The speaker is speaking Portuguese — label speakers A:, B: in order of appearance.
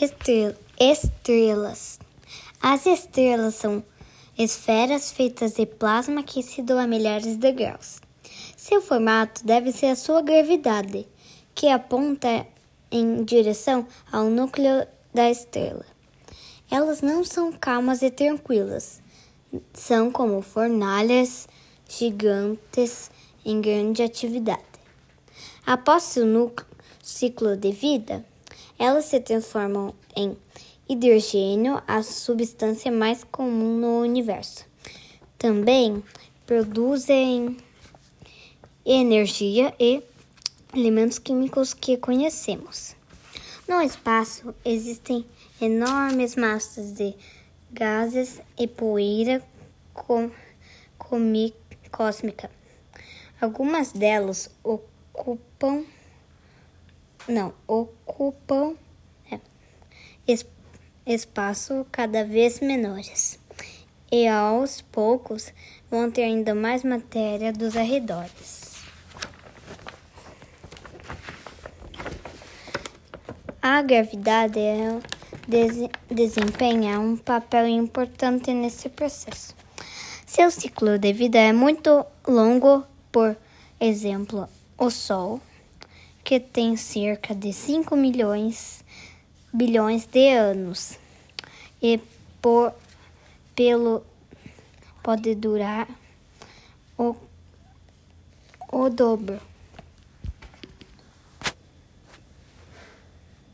A: Estrelas. As estrelas são esferas feitas de plasma aquecido a milhares de graus. Seu formato deve ser a sua gravidade, que aponta em direção ao núcleo da estrela. Elas não são calmas e tranquilas, são como fornalhas gigantes em grande atividade. Após seu núcleo, ciclo de vida, elas se transformam em hidrogênio, a substância mais comum no universo. Também produzem energia e elementos químicos que conhecemos. No espaço existem enormes massas de gases e poeira com, cósmica. Algumas delas ocupam não ocupam é, es, espaço cada vez menores e aos poucos vão ter ainda mais matéria dos arredores. A gravidade é, des, desempenha um papel importante nesse processo. Seu ciclo de vida é muito longo, por exemplo, o Sol, que tem cerca de 5 milhões bilhões de anos. E por pelo pode durar o, o dobro